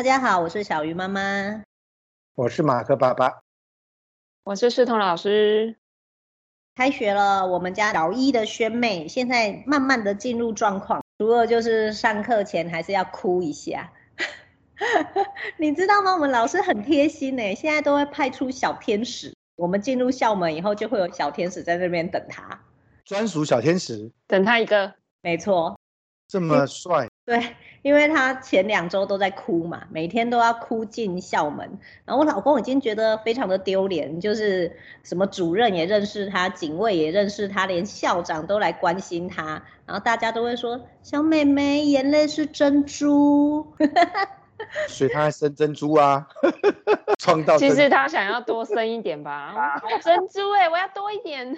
大家好，我是小鱼妈妈，我是马克爸爸，我是世彤老师。开学了，我们家小一的萱妹现在慢慢的进入状况，除了就是上课前还是要哭一下。你知道吗？我们老师很贴心呢，现在都会派出小天使。我们进入校门以后，就会有小天使在那边等他，专属小天使，等他一个。没错，这么帅。对，因为他前两周都在哭嘛，每天都要哭进校门。然后我老公已经觉得非常的丢脸，就是什么主任也认识他，警卫也认识他，连校长都来关心他。然后大家都会说：“小妹妹眼泪是珍珠。”所以他还生珍珠啊，创造。其实他想要多生一点吧，珍珠哎、欸，我要多一点。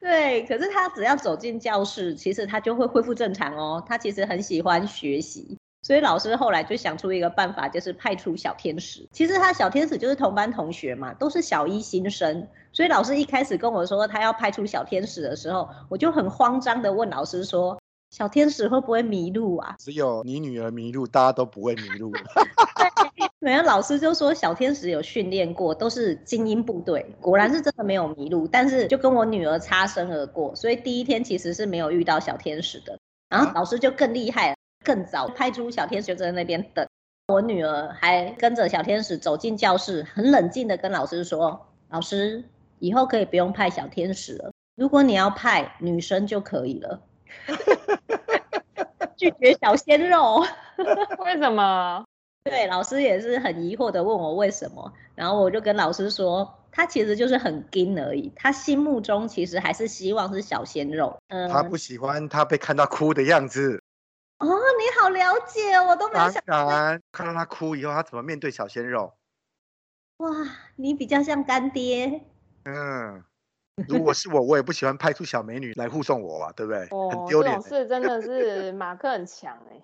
对，可是他只要走进教室，其实他就会恢复正常哦。他其实很喜欢学习，所以老师后来就想出一个办法，就是派出小天使。其实他小天使就是同班同学嘛，都是小一新生。所以老师一开始跟我说他要派出小天使的时候，我就很慌张的问老师说。小天使会不会迷路啊？只有你女儿迷路，大家都不会迷路。没有，老师就说小天使有训练过，都是精英部队，果然是真的没有迷路。但是就跟我女儿擦身而过，所以第一天其实是没有遇到小天使的。然后老师就更厉害了，更早派出小天使就在那边等。我女儿还跟着小天使走进教室，很冷静的跟老师说：“老师，以后可以不用派小天使了，如果你要派女生就可以了。” 拒绝小鲜肉，为什么？对，老师也是很疑惑的问我为什么，然后我就跟老师说，他其实就是很硬而已，他心目中其实还是希望是小鲜肉。嗯，他不喜欢他被看到哭的样子。哦，你好了解，我都没想到。看到他哭以后，他怎么面对小鲜肉？哇，你比较像干爹。嗯。如果是我，我也不喜欢派出小美女来护送我吧，对不对？哦，很丢脸。这种事真的是 马克很强哎，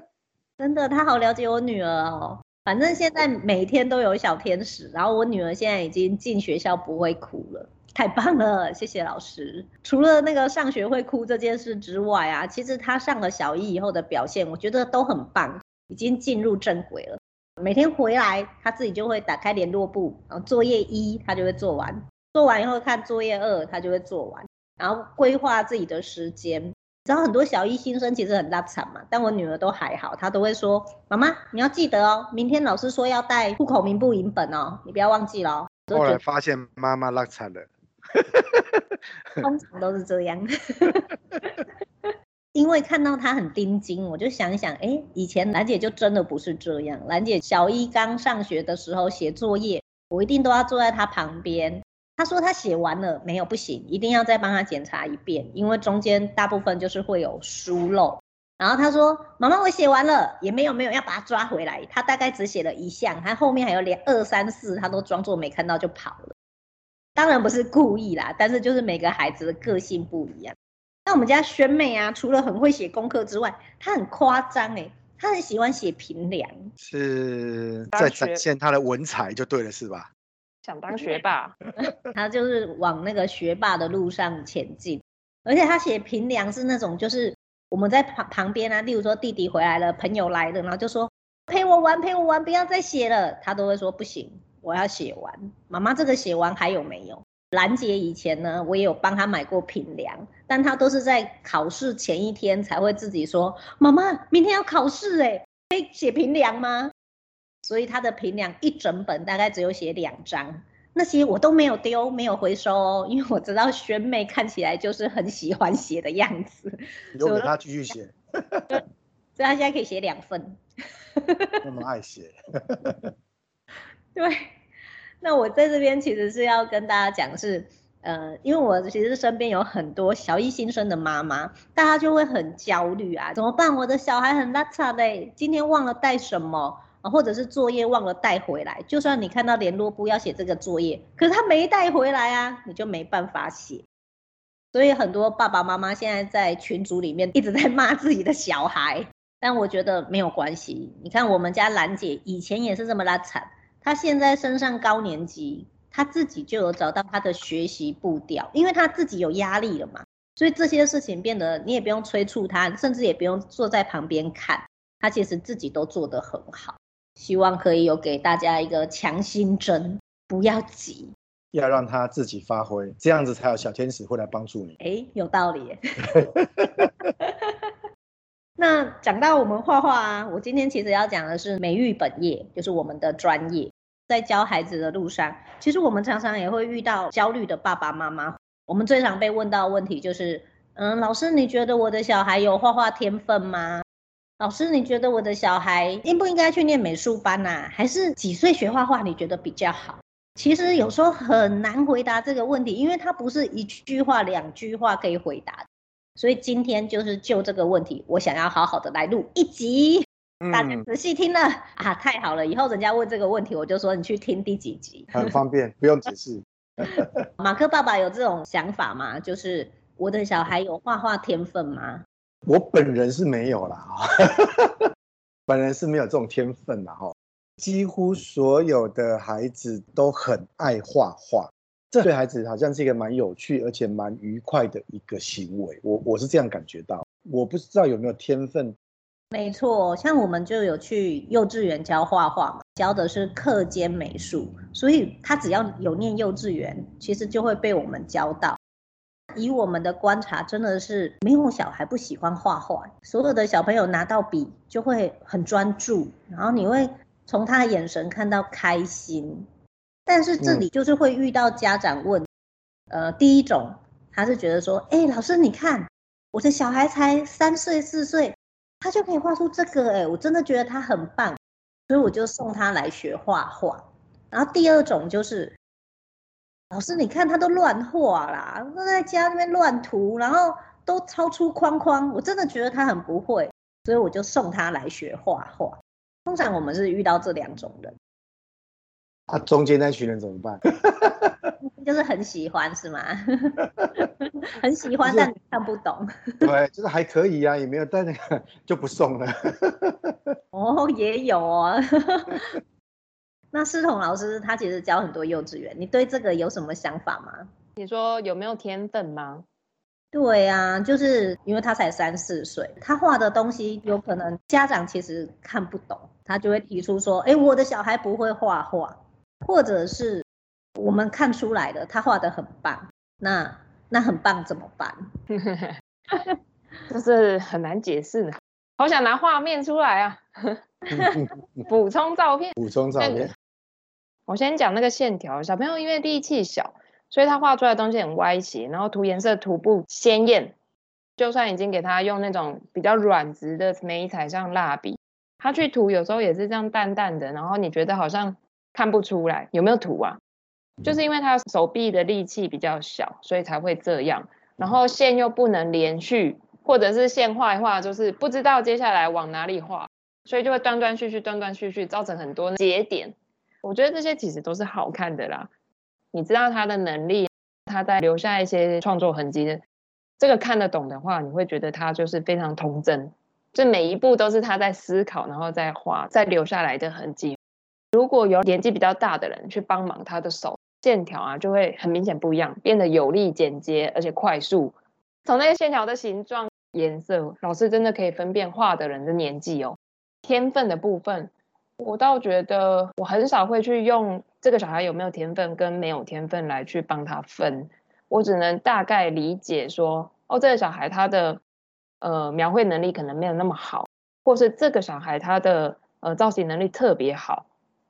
真的，他好了解我女儿哦。反正现在每天都有小天使，然后我女儿现在已经进学校不会哭了，太棒了，谢谢老师。除了那个上学会哭这件事之外啊，其实她上了小一以后的表现，我觉得都很棒，已经进入正轨了。每天回来，她自己就会打开联络簿，然后作业一她就会做完。做完以后看作业二，他就会做完，然后规划自己的时间。知道很多小一新生其实很拉惨嘛，但我女儿都还好，她都会说：“妈妈，你要记得哦，明天老师说要带户口名簿影本哦，你不要忘记了哦。”后来发现妈妈拉惨了，通常都是这样。因为看到她很盯紧，我就想想，哎，以前兰姐就真的不是这样。兰姐小一刚上学的时候写作业，我一定都要坐在她旁边。他说他写完了没有？不行，一定要再帮他检查一遍，因为中间大部分就是会有疏漏。然后他说：“妈妈，我写完了，也没有没有要把他抓回来。”他大概只写了一项，他后面还有两二三四，他都装作没看到就跑了。当然不是故意啦，但是就是每个孩子的个性不一样。那我们家萱妹啊，除了很会写功课之外，她很夸张哎，她很喜欢写评量，是在展现她的文采就对了，是吧？想当学霸，他就是往那个学霸的路上前进，而且他写平凉是那种，就是我们在旁旁边啊，例如说弟弟回来了，朋友来了，然后就说陪我玩，陪我玩，不要再写了，他都会说不行，我要写完。妈妈这个写完还有没有？兰姐以前呢，我也有帮他买过平凉，但他都是在考试前一天才会自己说，妈妈明天要考试哎，可以写平凉吗？所以他的评量一整本大概只有写两张，那些我都没有丢，没有回收哦，因为我知道萱妹看起来就是很喜欢写的样子，留给他继续写。所以他现在可以写两份，那么爱写。对，那我在这边其实是要跟大家讲是，呃，因为我其实身边有很多小一新生的妈妈，大家就会很焦虑啊，怎么办？我的小孩很邋遢嘞，今天忘了带什么？啊，或者是作业忘了带回来，就算你看到联络簿要写这个作业，可是他没带回来啊，你就没办法写。所以很多爸爸妈妈现在在群组里面一直在骂自己的小孩，但我觉得没有关系。你看我们家兰姐以前也是这么拉惨，她现在升上高年级，她自己就有找到她的学习步调，因为她自己有压力了嘛，所以这些事情变得你也不用催促她，甚至也不用坐在旁边看，她其实自己都做得很好。希望可以有给大家一个强心针，不要急，要让他自己发挥，这样子才有小天使会来帮助你。哎，有道理。那讲到我们画画啊，我今天其实要讲的是美育本业，就是我们的专业。在教孩子的路上，其实我们常常也会遇到焦虑的爸爸妈妈。我们最常被问到的问题就是，嗯，老师，你觉得我的小孩有画画天分吗？老师，你觉得我的小孩应不应该去念美术班啊？还是几岁学画画你觉得比较好？其实有时候很难回答这个问题，因为它不是一句话、两句话可以回答。所以今天就是就这个问题，我想要好好的来录一集，大家仔细听了、嗯、啊，太好了！以后人家问这个问题，我就说你去听第几集，很方便，不用解释。马克爸爸有这种想法吗？就是我的小孩有画画天分吗？我本人是没有啦，本人是没有这种天分的哈。几乎所有的孩子都很爱画画。这对孩子好像是一个蛮有趣而且蛮愉快的一个行为，我我是这样感觉到，我不知道有没有天分。没错，像我们就有去幼稚园教画画嘛，教的是课间美术，所以他只要有念幼稚园，其实就会被我们教到。以我们的观察，真的是没有小孩不喜欢画画，所有的小朋友拿到笔就会很专注，然后你会从他的眼神看到开心。但是这里就是会遇到家长问，嗯、呃，第一种他是觉得说，哎，老师你看，我的小孩才三岁四岁，他就可以画出这个，哎，我真的觉得他很棒，所以我就送他来学画画。然后第二种就是，老师你看他都乱画啦，都在家那边乱涂，然后都超出框框，我真的觉得他很不会，所以我就送他来学画画。通常我们是遇到这两种人。他、啊、中间那群人怎么办？就是很喜欢是吗？很喜欢，但看不懂。对，就是还可以啊，也没有，但那个 就不送了。哦，也有哦。那思彤老师他其实教很多幼稚园，你对这个有什么想法吗？你说有没有天分吗？对啊，就是因为他才三四岁，他画的东西有可能家长其实看不懂，他就会提出说：“哎，我的小孩不会画画。”或者是我们看出来的，他画得很棒，那那很棒怎么办？就是很难解释呢。好想拿画面出来啊，补充照片，补充照片。我先讲那个线条，小朋友因为力气小，所以他画出来的东西很歪斜，然后涂颜色涂不鲜艳。就算已经给他用那种比较软质的眉彩，像蜡笔，他去涂有时候也是这样淡淡的，然后你觉得好像。看不出来有没有涂啊？就是因为他手臂的力气比较小，所以才会这样。然后线又不能连续，或者是线画一画就是不知道接下来往哪里画，所以就会断断续续、断断续续，造成很多节点。我觉得这些其实都是好看的啦。你知道他的能力，他在留下一些创作痕迹的，这个看得懂的话，你会觉得他就是非常童真，这每一步都是他在思考，然后再画，再留下来的痕迹。如果有年纪比较大的人去帮忙，他的手线条啊就会很明显不一样，变得有力、简洁，而且快速。从那个线条的形状、颜色，老师真的可以分辨画的人的年纪哦。天分的部分，我倒觉得我很少会去用这个小孩有没有天分跟没有天分来去帮他分，我只能大概理解说，哦，这个小孩他的呃描绘能力可能没有那么好，或是这个小孩他的呃造型能力特别好。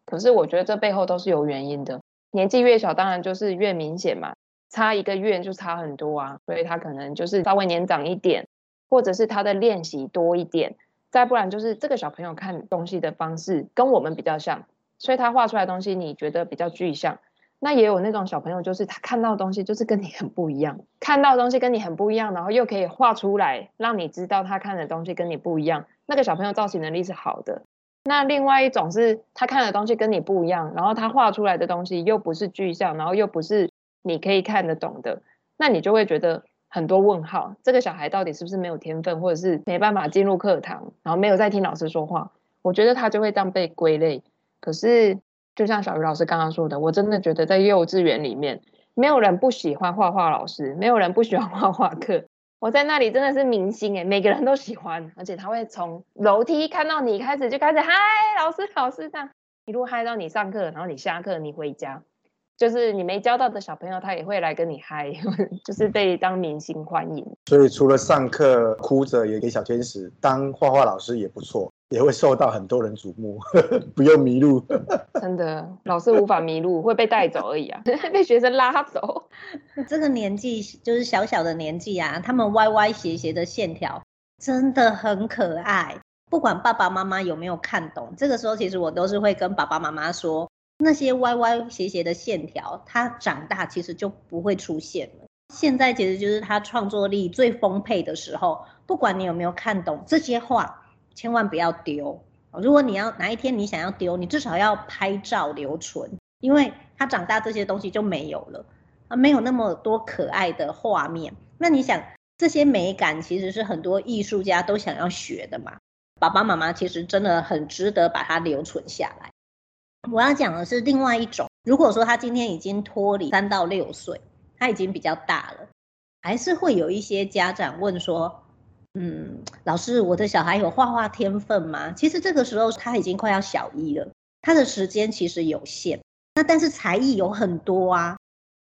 可是我觉得这背后都是有原因的，年纪越小，当然就是越明显嘛，差一个月就差很多啊，所以他可能就是稍微年长一点，或者是他的练习多一点，再不然就是这个小朋友看东西的方式跟我们比较像，所以他画出来东西你觉得比较具象。那也有那种小朋友，就是他看到的东西就是跟你很不一样，看到的东西跟你很不一样，然后又可以画出来，让你知道他看的东西跟你不一样，那个小朋友造型能力是好的。那另外一种是他看的东西跟你不一样，然后他画出来的东西又不是具象，然后又不是你可以看得懂的，那你就会觉得很多问号。这个小孩到底是不是没有天分，或者是没办法进入课堂，然后没有在听老师说话？我觉得他就会这样被归类。可是就像小鱼老师刚刚说的，我真的觉得在幼稚园里面，没有人不喜欢画画老师，没有人不喜欢画画课，我在那里真的是明星哎，每个人都喜欢，而且他会从楼梯看到你开始就开始嗨，老师老师这样一路嗨到你上课，然后你下课你回家，就是你没交到的小朋友他也会来跟你嗨，就是被当明星欢迎。所以除了上课哭着也给小天使当画画老师也不错。也会受到很多人瞩目，不用迷路。真的，老师无法迷路，会被带走而已啊，被学生拉走。这个年纪就是小小的年纪啊，他们歪歪斜斜的线条真的很可爱。不管爸爸妈妈有没有看懂，这个时候其实我都是会跟爸爸妈妈说，那些歪歪斜斜的线条，他长大其实就不会出现了。现在其实就是他创作力最丰沛的时候，不管你有没有看懂这些画。千万不要丢。如果你要哪一天你想要丢，你至少要拍照留存，因为他长大这些东西就没有了，啊，没有那么多可爱的画面。那你想，这些美感其实是很多艺术家都想要学的嘛？爸爸妈妈其实真的很值得把它留存下来。我要讲的是另外一种，如果说他今天已经脱离三到六岁，他已经比较大了，还是会有一些家长问说。嗯，老师，我的小孩有画画天分吗？其实这个时候他已经快要小一了，他的时间其实有限。那但是才艺有很多啊，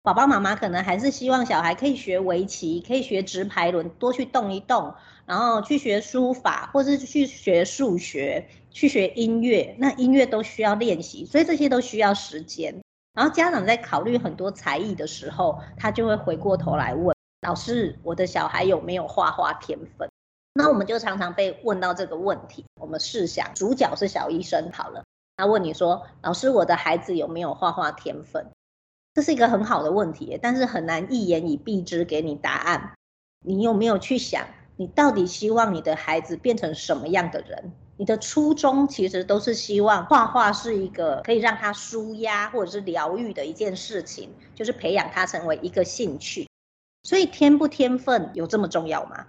爸爸妈妈可能还是希望小孩可以学围棋，可以学直排轮，多去动一动，然后去学书法，或是去学数学，去学音乐。那音乐都需要练习，所以这些都需要时间。然后家长在考虑很多才艺的时候，他就会回过头来问老师：我的小孩有没有画画天分？那我们就常常被问到这个问题。我们试想，主角是小医生好了，他问你说：“老师，我的孩子有没有画画天分？”这是一个很好的问题，但是很难一言以蔽之给你答案。你有没有去想，你到底希望你的孩子变成什么样的人？你的初衷其实都是希望画画是一个可以让他舒压或者是疗愈的一件事情，就是培养他成为一个兴趣。所以天不天分有这么重要吗？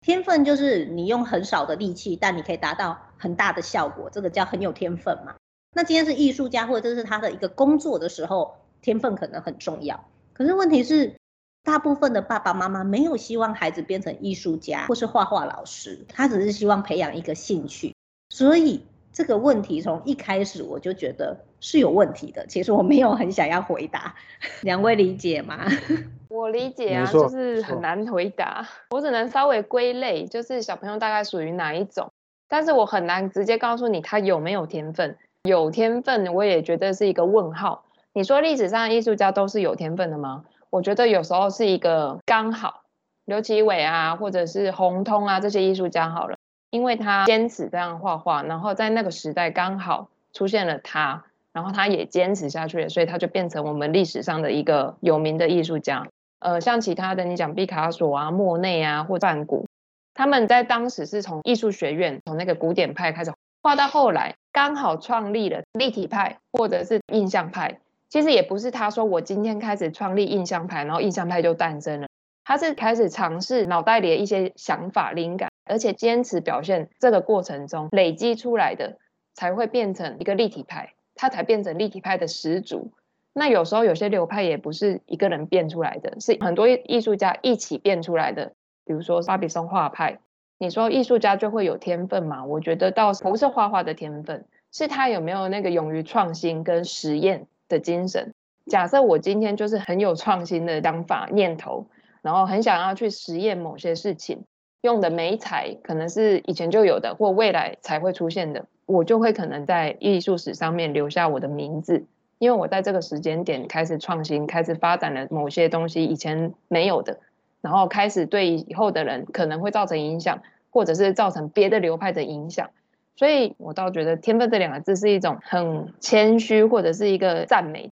天分就是你用很少的力气，但你可以达到很大的效果，这个叫很有天分嘛。那今天是艺术家，或者这是他的一个工作的时候，天分可能很重要。可是问题是，大部分的爸爸妈妈没有希望孩子变成艺术家或是画画老师，他只是希望培养一个兴趣。所以这个问题从一开始我就觉得是有问题的。其实我没有很想要回答，两位理解吗？我理解啊，就是很难回答。我只能稍微归类，就是小朋友大概属于哪一种，但是我很难直接告诉你他有没有天分。有天分，我也觉得是一个问号。你说历史上艺术家都是有天分的吗？我觉得有时候是一个刚好，刘奇伟啊，或者是洪通啊这些艺术家好了，因为他坚持这样画画，然后在那个时代刚好出现了他，然后他也坚持下去了，所以他就变成我们历史上的一个有名的艺术家。呃，像其他的，你讲毕卡索啊、莫内啊，或梵谷，他们在当时是从艺术学院，从那个古典派开始画，到后来刚好创立了立体派或者是印象派。其实也不是他说我今天开始创立印象派，然后印象派就诞生了。他是开始尝试脑袋里的一些想法、灵感，而且坚持表现，这个过程中累积出来的，才会变成一个立体派，他才变成立体派的始祖。那有时候有些流派也不是一个人变出来的，是很多艺术家一起变出来的。比如说巴比松画派，你说艺术家就会有天分吗？我觉得倒不是画画的天分，是他有没有那个勇于创新跟实验的精神。假设我今天就是很有创新的想法念头，然后很想要去实验某些事情，用的媒材可能是以前就有的，或未来才会出现的，我就会可能在艺术史上面留下我的名字。因为我在这个时间点开始创新，开始发展了某些东西以前没有的，然后开始对以后的人可能会造成影响，或者是造成别的流派的影响，所以我倒觉得“天分”这两个字是一种很谦虚或者是一个赞美，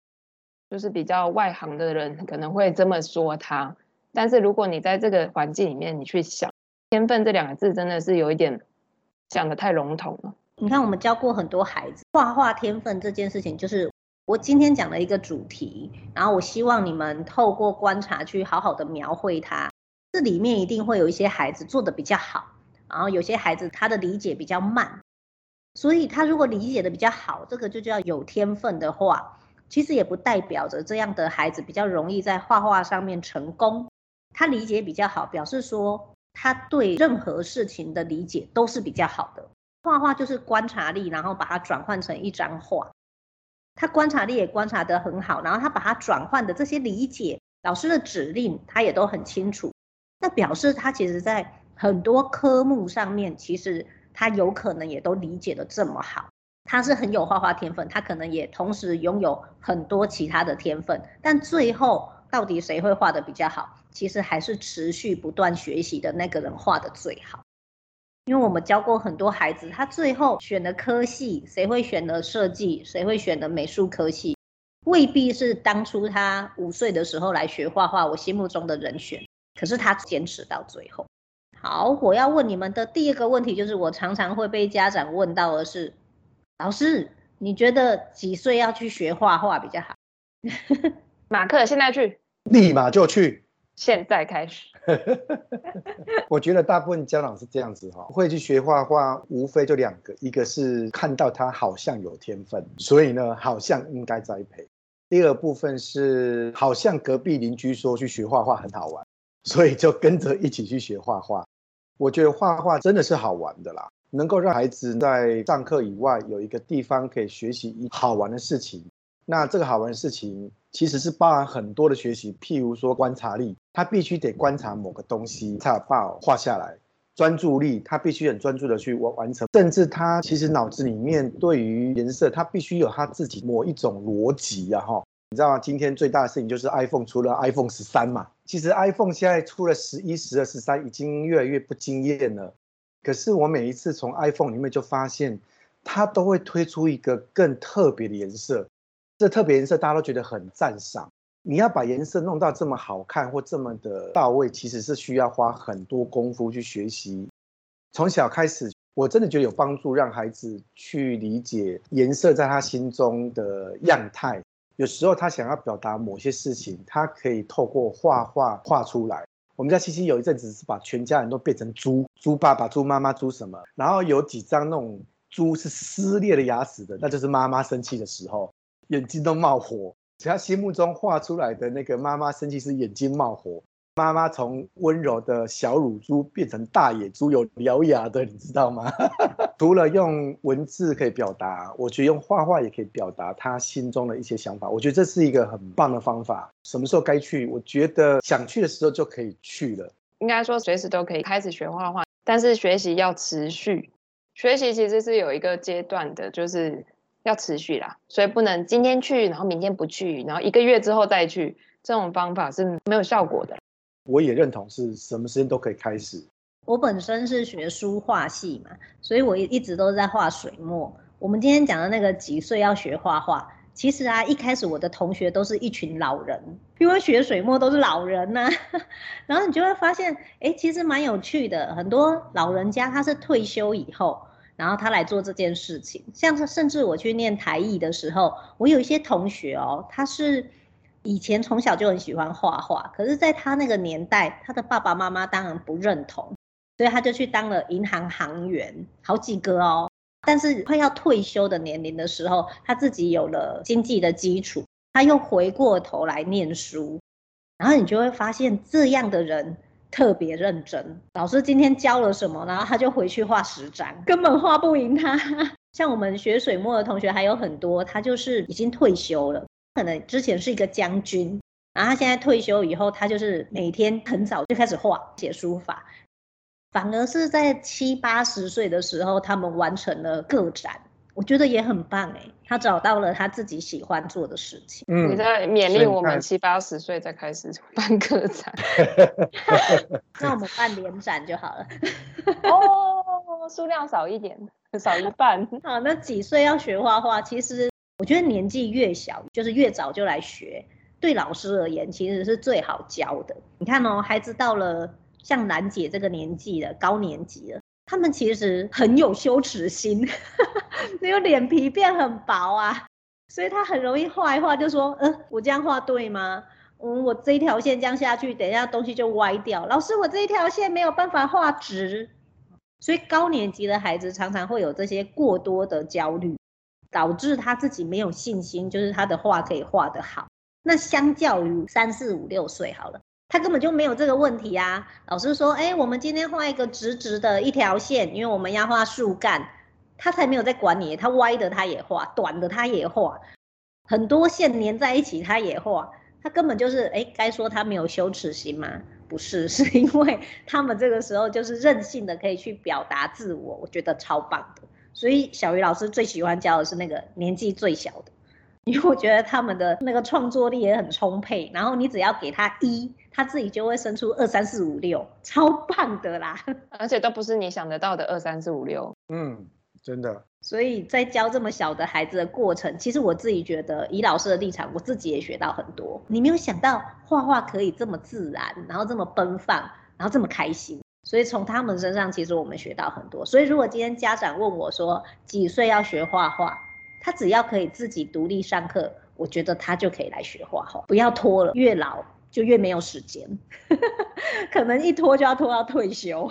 就是比较外行的人可能会这么说他。但是如果你在这个环境里面，你去想“天分”这两个字，真的是有一点讲得太笼统了。你看，我们教过很多孩子画画天分这件事情，就是。我今天讲了一个主题，然后我希望你们透过观察去好好的描绘它。这里面一定会有一些孩子做得比较好，然后有些孩子他的理解比较慢。所以他如果理解的比较好，这个就叫有天分的话，其实也不代表着这样的孩子比较容易在画画上面成功。他理解比较好，表示说他对任何事情的理解都是比较好的。画画就是观察力，然后把它转换成一张画。他观察力也观察得很好，然后他把它转换的这些理解，老师的指令他也都很清楚。那表示他其实在很多科目上面，其实他有可能也都理解得这么好。他是很有画画天分，他可能也同时拥有很多其他的天分，但最后到底谁会画得比较好？其实还是持续不断学习的那个人画的最好。因为我们教过很多孩子，他最后选的科系，谁会选的设计，谁会选的美术科系，未必是当初他五岁的时候来学画画，我心目中的人选。可是他坚持到最后。好，我要问你们的第一个问题，就是我常常会被家长问到的是。老师，你觉得几岁要去学画画比较好？马克，现在去，立马就去，现在开始。我觉得大部分家长是这样子哈，会去学画画，无非就两个，一个是看到他好像有天分，所以呢，好像应该栽培；第二部分是好像隔壁邻居说去学画画很好玩，所以就跟着一起去学画画。我觉得画画真的是好玩的啦。能够让孩子在上课以外有一个地方可以学习一好玩的事情，那这个好玩的事情其实是包含很多的学习，譬如说观察力，他必须得观察某个东西才有办法画下来；专注力，他必须很专注的去完完成，甚至他其实脑子里面对于颜色，他必须有他自己某一种逻辑啊哈。你知道吗？今天最大的事情就是 iPhone 出了 iPhone 十三嘛，其实 iPhone 现在出了十一、十二、十三，已经越来越不惊艳了。可是我每一次从 iPhone 里面就发现，它都会推出一个更特别的颜色。这特别颜色大家都觉得很赞赏。你要把颜色弄到这么好看或这么的到位，其实是需要花很多功夫去学习。从小开始，我真的觉得有帮助，让孩子去理解颜色在他心中的样态。有时候他想要表达某些事情，他可以透过画画画出来。我们家七七有一阵子是把全家人都变成猪，猪爸爸、猪妈妈、猪什么，然后有几张那种猪是撕裂的牙齿的，那就是妈妈生气的时候，眼睛都冒火。所以他心目中画出来的那个妈妈生气是眼睛冒火。妈妈从温柔的小乳猪变成大野猪，有獠牙的，你知道吗？除了用文字可以表达，我觉得用画画也可以表达他心中的一些想法。我觉得这是一个很棒的方法。什么时候该去？我觉得想去的时候就可以去了。应该说随时都可以开始学画画，但是学习要持续。学习其实是有一个阶段的，就是要持续啦，所以不能今天去，然后明天不去，然后一个月之后再去，这种方法是没有效果的。我也认同是什么时间都可以开始。我本身是学书画系嘛，所以我一直都在画水墨。我们今天讲的那个几岁要学画画，其实啊，一开始我的同学都是一群老人，因为学水墨都是老人呐、啊。然后你就会发现，哎，其实蛮有趣的。很多老人家他是退休以后，然后他来做这件事情。像是甚至我去念台艺的时候，我有一些同学哦，他是。以前从小就很喜欢画画，可是在他那个年代，他的爸爸妈妈当然不认同，所以他就去当了银行行员，好几个哦。但是快要退休的年龄的时候，他自己有了经济的基础，他又回过头来念书，然后你就会发现这样的人特别认真。老师今天教了什么，然后他就回去画十张，根本画不赢他。像我们学水墨的同学还有很多，他就是已经退休了。可能之前是一个将军，然后他现在退休以后，他就是每天很早就开始画写书法，反而是在七八十岁的时候，他们完成了个展，我觉得也很棒哎，他找到了他自己喜欢做的事情。嗯，你在勉励我们七八十岁再开始办个展，那我们办联展就好了。哦，数量少一点，少一半。好，那几岁要学画画？其实。我觉得年纪越小，就是越早就来学，对老师而言其实是最好教的。你看哦，孩子到了像兰姐这个年纪了，高年级了，他们其实很有羞耻心，那个脸皮变很薄啊，所以他很容易画一画就说，嗯、我这样画对吗？嗯，我这一条线这样下去，等一下东西就歪掉。老师，我这一条线没有办法画直，所以高年级的孩子常常会有这些过多的焦虑。导致他自己没有信心，就是他的画可以画得好。那相较于三四五六岁好了，他根本就没有这个问题啊。老师说，哎，我们今天画一个直直的一条线，因为我们要画树干，他才没有在管你，他歪的他也画，短的他也画，很多线连在一起他也画，他根本就是，哎，该说他没有羞耻心吗？不是，是因为他们这个时候就是任性的可以去表达自我，我觉得超棒的。所以小鱼老师最喜欢教的是那个年纪最小的。因为我觉得他们的那个创作力也很充沛，然后你只要给他一，他自己就会生出二三四五六，超棒的啦！而且都不是你想得到的二三四五六。嗯，真的。所以在教这么小的孩子的过程，其实我自己觉得，以老师的立场，我自己也学到很多。你没有想到画画可以这么自然，然后这么奔放，然后这么开心。所以从他们身上，其实我们学到很多。所以如果今天家长问我说几岁要学画画？他只要可以自己独立上课，我觉得他就可以来学画画，不要拖了，越老就越没有时间，可能一拖就要拖到退休，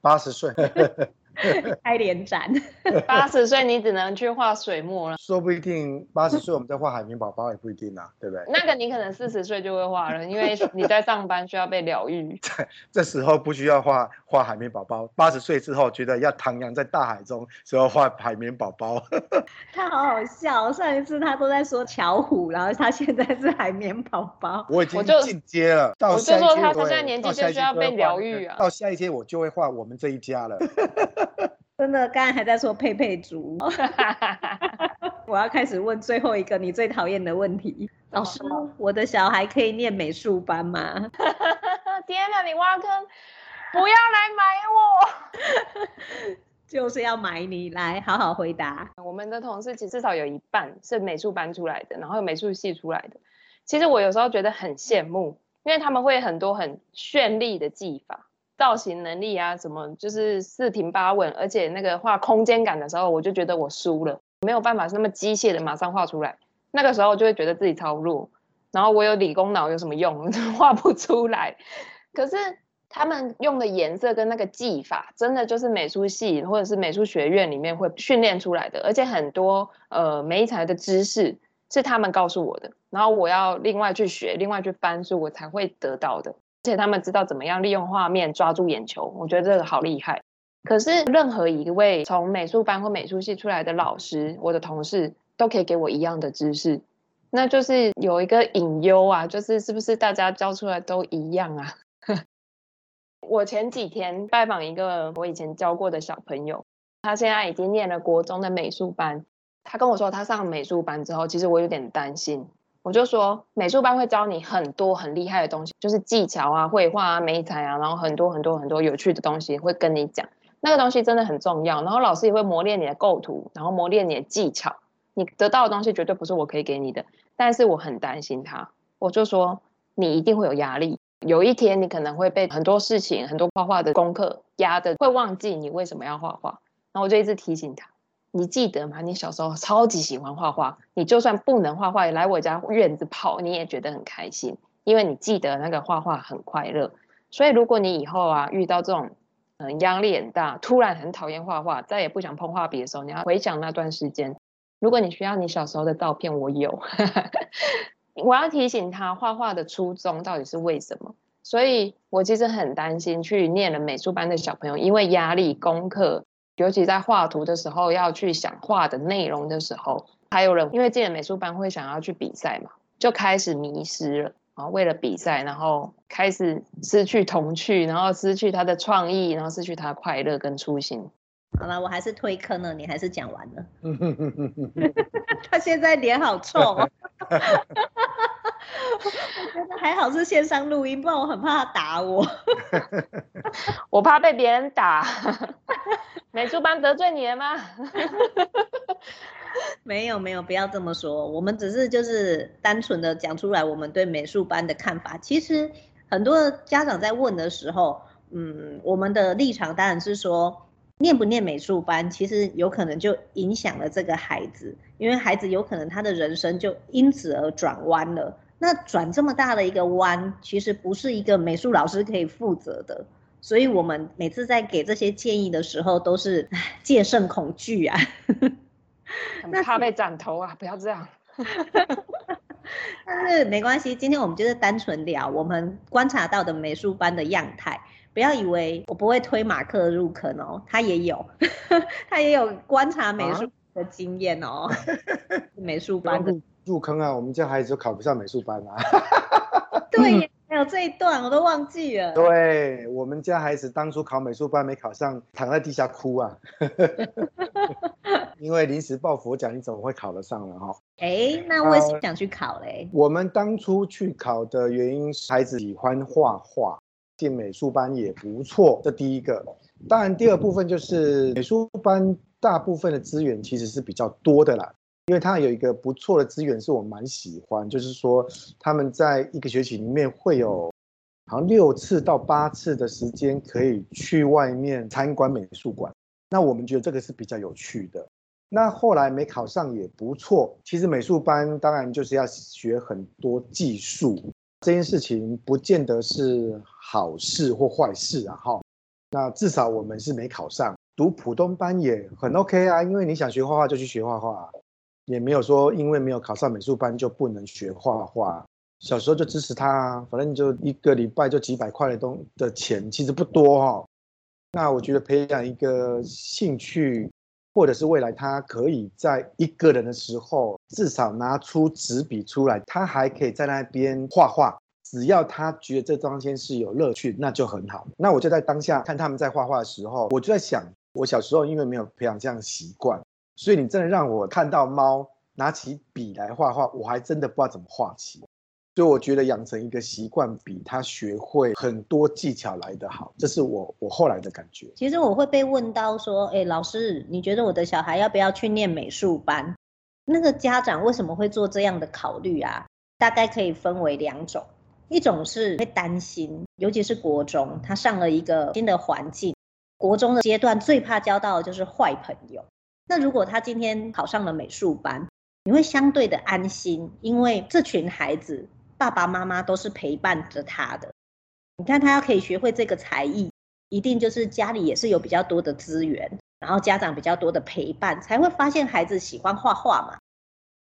八十岁。开联展，八十岁你只能去画水墨了。说不一定八十岁我们在画海绵宝宝也不一定啊，对不对？那个你可能四十岁就会画了，因为你在上班需要被疗愈。这时候不需要画画海绵宝宝，八十岁之后觉得要徜徉在大海中，所以要画海绵宝宝。他好好笑，上一次他都在说巧虎，然后他现在是海绵宝宝。我已经进阶了，我就，我就说他他现在年纪就需要被疗愈啊。到下一阶我就会画我们这一家了。真的，刚才还在说佩佩猪，我要开始问最后一个你最讨厌的问题。老师，我的小孩可以念美术班吗？天哪，你挖坑！不要来买我，就是要买你来好好回答。我们的同事其实至少有一半是美术班出来的，然后有美术系出来的。其实我有时候觉得很羡慕，因为他们会很多很绚丽的技法。造型能力啊，什么就是四平八稳，而且那个画空间感的时候，我就觉得我输了，没有办法那么机械的马上画出来。那个时候就会觉得自己超弱，然后我有理工脑有什么用，画不出来。可是他们用的颜色跟那个技法，真的就是美术系或者是美术学院里面会训练出来的，而且很多呃媒材的知识是他们告诉我的，然后我要另外去学，另外去翻书，我才会得到的。而且他们知道怎么样利用画面抓住眼球，我觉得这个好厉害。可是任何一位从美术班或美术系出来的老师，我的同事都可以给我一样的知识，那就是有一个隐忧啊，就是是不是大家教出来都一样啊？我前几天拜访一个我以前教过的小朋友，他现在已经念了国中的美术班，他跟我说他上美术班之后，其实我有点担心。我就说，美术班会教你很多很厉害的东西，就是技巧啊、绘画啊、美彩啊，然后很多很多很多有趣的东西会跟你讲。那个东西真的很重要，然后老师也会磨练你的构图，然后磨练你的技巧。你得到的东西绝对不是我可以给你的，但是我很担心他。我就说，你一定会有压力，有一天你可能会被很多事情、很多画画的功课压得会忘记你为什么要画画。然后我就一直提醒他。你记得吗？你小时候超级喜欢画画，你就算不能画画，也来我家院子跑，你也觉得很开心，因为你记得那个画画很快乐。所以如果你以后啊遇到这种嗯压力很大，突然很讨厌画画，再也不想碰画笔的时候，你要回想那段时间。如果你需要你小时候的照片，我有。我要提醒他画画的初衷到底是为什么？所以我其实很担心去念了美术班的小朋友，因为压力功课。尤其在画图的时候，要去想画的内容的时候，还有人因为进了美术班会想要去比赛嘛，就开始迷失了啊。为了比赛，然后开始失去童趣，然后失去他的创意，然后失去他的快乐跟初心。好了，我还是推坑了，你还是讲完了。他现在脸好臭。我觉得还好是线上录音，不然我很怕他打我。我怕被别人打。美术班得罪你了吗？没有没有，不要这么说。我们只是就是单纯的讲出来我们对美术班的看法。其实很多家长在问的时候，嗯，我们的立场当然是说，念不念美术班，其实有可能就影响了这个孩子，因为孩子有可能他的人生就因此而转弯了。那转这么大的一个弯，其实不是一个美术老师可以负责的，所以我们每次在给这些建议的时候，都是戒慎恐惧啊，很怕被斩头啊，不要这样。但是没关系，今天我们就是单纯聊我们观察到的美术班的样态。不要以为我不会推马克入坑哦，他也有，他也有观察美术的经验哦。啊、美术班的入坑啊，我们家孩子都考不上美术班啊。对，还有这一段我都忘记了。对，我们家孩子当初考美术班没考上，躺在地下哭啊。因为临时抱佛脚，你怎么会考得上呢？哈，哎，那为什么想去考嘞？我们当初去考的原因是孩子喜欢画画。进美术班也不错，这第一个。当然，第二部分就是美术班大部分的资源其实是比较多的啦，因为它有一个不错的资源是我蛮喜欢，就是说他们在一个学期里面会有好像六次到八次的时间可以去外面参观美术馆。那我们觉得这个是比较有趣的。那后来没考上也不错。其实美术班当然就是要学很多技术。这件事情不见得是好事或坏事啊，哈。那至少我们是没考上，读普通班也很 OK 啊，因为你想学画画就去学画画，也没有说因为没有考上美术班就不能学画画。小时候就支持他啊，反正就一个礼拜就几百块的东的钱，其实不多哈。那我觉得培养一个兴趣。或者是未来他可以在一个人的时候，至少拿出纸笔出来，他还可以在那边画画。只要他觉得这东西是有乐趣，那就很好。那我就在当下看他们在画画的时候，我就在想，我小时候因为没有培养这样的习惯，所以你真的让我看到猫拿起笔来画画，我还真的不知道怎么画起。所以我觉得养成一个习惯比他学会很多技巧来得好，这是我我后来的感觉。其实我会被问到说，哎，老师，你觉得我的小孩要不要去念美术班？那个家长为什么会做这样的考虑啊？大概可以分为两种，一种是会担心，尤其是国中，他上了一个新的环境，国中的阶段最怕交到的就是坏朋友。那如果他今天考上了美术班，你会相对的安心，因为这群孩子。爸爸妈妈都是陪伴着他的，你看他要可以学会这个才艺，一定就是家里也是有比较多的资源，然后家长比较多的陪伴，才会发现孩子喜欢画画嘛。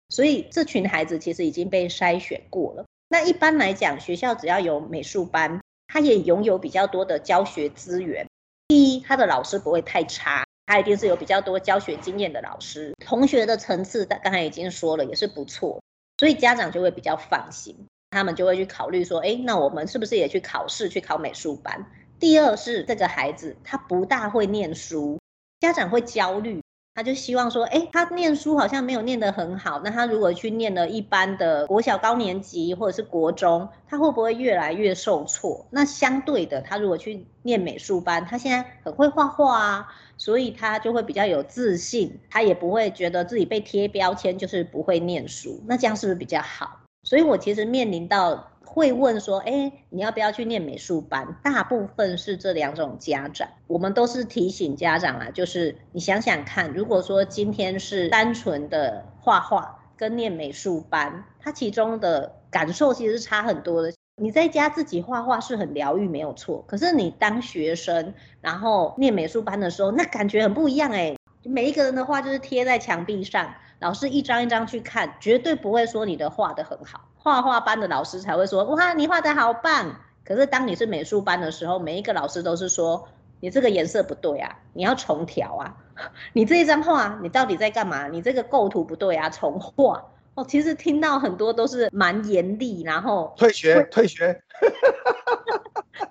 所以这群孩子其实已经被筛选过了。那一般来讲，学校只要有美术班，他也拥有比较多的教学资源。第一，他的老师不会太差，他一定是有比较多教学经验的老师。同学的层次，刚才已经说了，也是不错，所以家长就会比较放心。他们就会去考虑说，哎，那我们是不是也去考试，去考美术班？第二是这个孩子他不大会念书，家长会焦虑，他就希望说，诶，他念书好像没有念得很好，那他如果去念了一般的国小高年级或者是国中，他会不会越来越受挫？那相对的，他如果去念美术班，他现在很会画画啊，所以他就会比较有自信，他也不会觉得自己被贴标签，就是不会念书，那这样是不是比较好？所以，我其实面临到会问说，哎，你要不要去念美术班？大部分是这两种家长，我们都是提醒家长啊，就是你想想看，如果说今天是单纯的画画跟念美术班，它其中的感受其实是差很多的。你在家自己画画是很疗愈，没有错。可是你当学生，然后念美术班的时候，那感觉很不一样哎。每一个人的画就是贴在墙壁上。老师一张一张去看，绝对不会说你的画得很好。画画班的老师才会说，哇，你画得好棒。可是当你是美术班的时候，每一个老师都是说，你这个颜色不对啊，你要重调啊。你这一张画，你到底在干嘛？你这个构图不对啊，重画。哦，其实听到很多都是蛮严厉，然后退学，退学。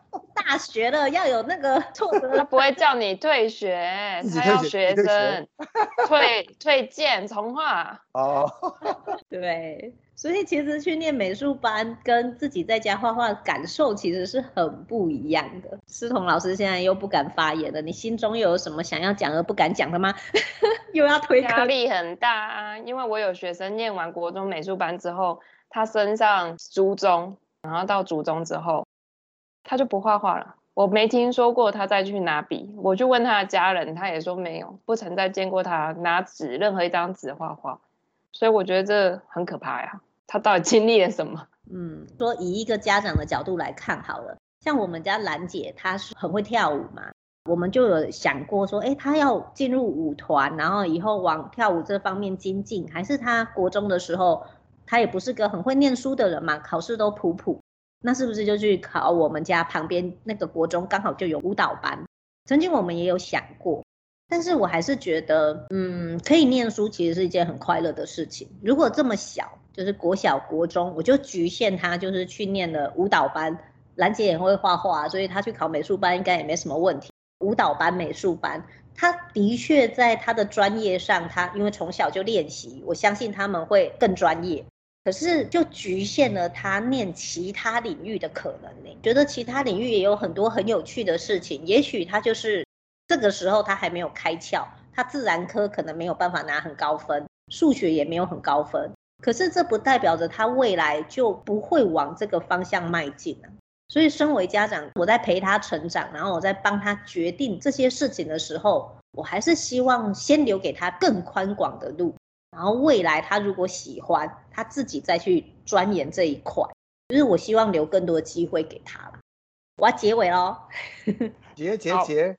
大学了要有那个挫折，他不会叫你退学，他要学生 退退件重画。哦，对，所以其实去念美术班跟自己在家画画感受其实是很不一样的。思彤老师现在又不敢发言了，你心中又有什么想要讲而不敢讲的吗？又要推压力很大啊，因为我有学生念完国中美术班之后，他升上初中，然后到初中之后。他就不画画了，我没听说过他再去拿笔。我就问他的家人，他也说没有，不曾再见过他拿纸任何一张纸画画。所以我觉得这很可怕呀，他到底经历了什么？嗯，说以一个家长的角度来看好了，像我们家兰姐，她是很会跳舞嘛，我们就有想过说，哎，她要进入舞团，然后以后往跳舞这方面精进，还是她国中的时候他也不是个很会念书的人嘛，考试都普普，那是不是就去考我们家旁边那个国中，刚好就有舞蹈班？曾经我们也有想过，但是我还是觉得，嗯，可以念书其实是一件很快乐的事情。如果这么小，就是国小、国中，我就局限他，就是去念了舞蹈班。兰姐也会画画，所以他去考美术班应该也没什么问题。舞蹈班、美术班，他的确在他的专业上，他因为从小就练习，我相信他们会更专业。可是就局限了他念其他领域的可能呢？觉得其他领域也有很多很有趣的事情，也许他就是这个时候他还没有开窍，他自然科可能没有办法拿很高分，数学也没有很高分。可是这不代表着他未来就不会往这个方向迈进啊。所以，身为家长，我在陪他成长，然后我在帮他决定这些事情的时候，我还是希望先留给他更宽广的路，然后未来他如果喜欢，他自己再去钻研这一块。就是我希望留更多的机会给他了。我要结尾喽，结结结，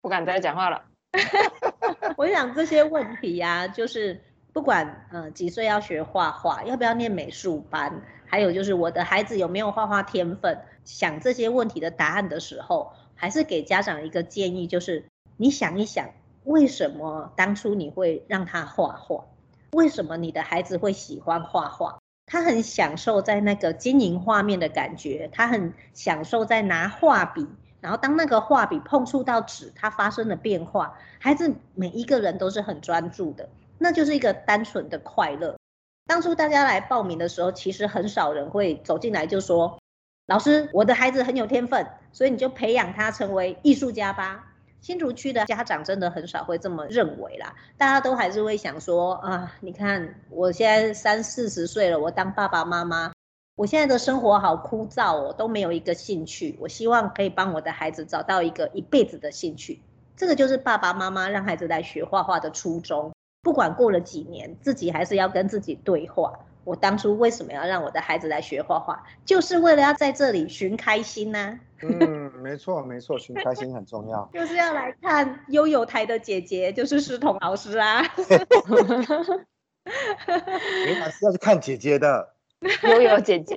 不敢再讲话了。我想这些问题呀、啊，就是不管呃几岁要学画画，要不要念美术班。还有就是我的孩子有没有画画天分？想这些问题的答案的时候，还是给家长一个建议，就是你想一想，为什么当初你会让他画画？为什么你的孩子会喜欢画画？他很享受在那个经营画面的感觉，他很享受在拿画笔，然后当那个画笔碰触到纸，它发生了变化。孩子每一个人都是很专注的，那就是一个单纯的快乐。当初大家来报名的时候，其实很少人会走进来就说：“老师，我的孩子很有天分，所以你就培养他成为艺术家吧。”新竹区的家长真的很少会这么认为啦，大家都还是会想说：“啊，你看我现在三四十岁了，我当爸爸妈妈，我现在的生活好枯燥哦，都没有一个兴趣。我希望可以帮我的孩子找到一个一辈子的兴趣。”这个就是爸爸妈妈让孩子来学画画的初衷。不管过了几年，自己还是要跟自己对话。我当初为什么要让我的孩子来学画画，就是为了要在这里寻开心呢、啊？嗯，没错没错，寻开心很重要。就是要来看悠悠台的姐姐，就是诗彤老师啊。原来是要去看姐姐的，悠悠姐姐。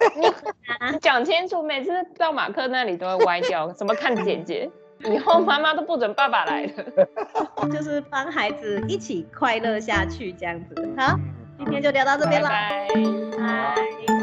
你讲清楚，每次到马克那里都会歪掉。怎么看姐姐？以后妈妈都不准爸爸来了，就是帮孩子一起快乐下去这样子。好，今天就聊到这边了，拜拜。